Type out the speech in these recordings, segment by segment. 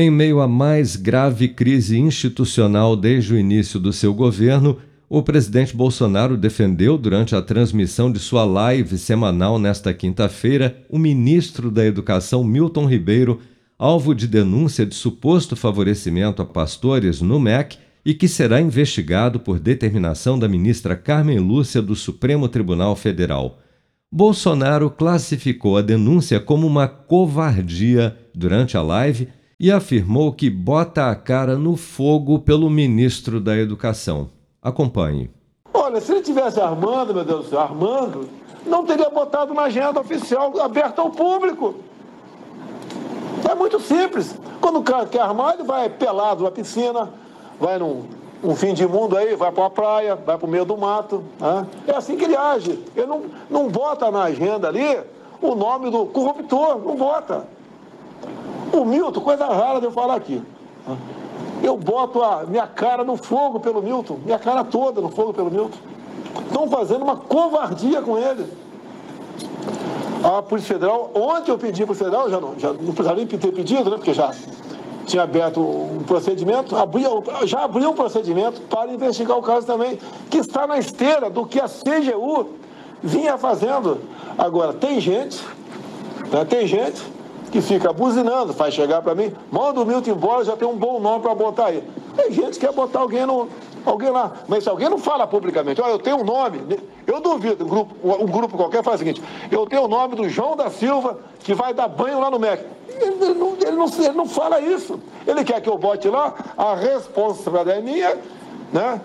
Em meio à mais grave crise institucional desde o início do seu governo, o presidente Bolsonaro defendeu durante a transmissão de sua live semanal nesta quinta-feira o ministro da Educação Milton Ribeiro, alvo de denúncia de suposto favorecimento a pastores no MEC e que será investigado por determinação da ministra Carmen Lúcia do Supremo Tribunal Federal. Bolsonaro classificou a denúncia como uma covardia durante a live e afirmou que bota a cara no fogo pelo ministro da Educação. Acompanhe. Olha, se ele tivesse armando, meu Deus do céu, armando, não teria botado na agenda oficial aberta ao público. É muito simples. Quando o cara quer armar, ele vai pelado na piscina, vai num um fim de mundo aí, vai para a praia, vai para o meio do mato. Né? É assim que ele age. Ele não, não bota na agenda ali o nome do corruptor, não bota. O Milton, coisa rara de eu falar aqui. Eu boto a minha cara no fogo pelo Milton, minha cara toda no fogo pelo Milton. Estão fazendo uma covardia com ele. A Polícia Federal, ontem eu pedi para o Federal, já não, já não precisaria nem ter pedido, né? Porque já tinha aberto um procedimento, abria, já abriu um procedimento para investigar o caso também, que está na esteira do que a CGU vinha fazendo. Agora, tem gente, né, tem gente que fica buzinando, faz chegar para mim, manda o Milton embora, já tem um bom nome para botar aí. Tem gente que quer botar alguém no, alguém lá. Mas se alguém não fala publicamente, olha, eu tenho um nome, eu duvido, um grupo, um grupo qualquer faz o seguinte, eu tenho o nome do João da Silva, que vai dar banho lá no MEC. Ele não, ele não, ele não fala isso. Ele quer que eu bote lá, a responsabilidade é minha, né?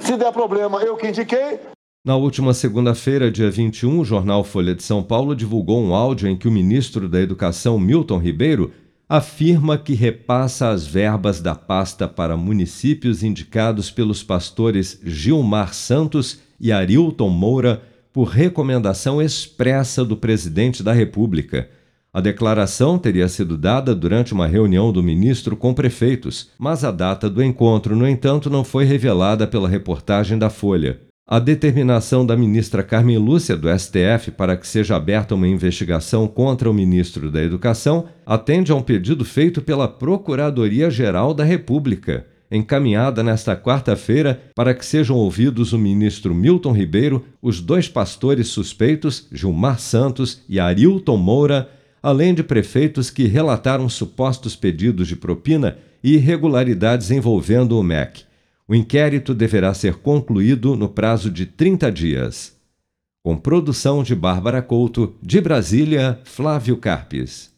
Se der problema, eu que indiquei, na última segunda-feira, dia 21, o jornal Folha de São Paulo divulgou um áudio em que o ministro da Educação, Milton Ribeiro, afirma que repassa as verbas da pasta para municípios indicados pelos pastores Gilmar Santos e Arilton Moura por recomendação expressa do presidente da República. A declaração teria sido dada durante uma reunião do ministro com prefeitos, mas a data do encontro, no entanto, não foi revelada pela reportagem da Folha. A determinação da ministra Carmen Lúcia, do STF, para que seja aberta uma investigação contra o ministro da Educação atende a um pedido feito pela Procuradoria-Geral da República, encaminhada nesta quarta-feira para que sejam ouvidos o ministro Milton Ribeiro, os dois pastores suspeitos, Gilmar Santos e Arilton Moura, além de prefeitos que relataram supostos pedidos de propina e irregularidades envolvendo o MEC. O inquérito deverá ser concluído no prazo de 30 dias. Com produção de Bárbara Couto, de Brasília, Flávio Carpes.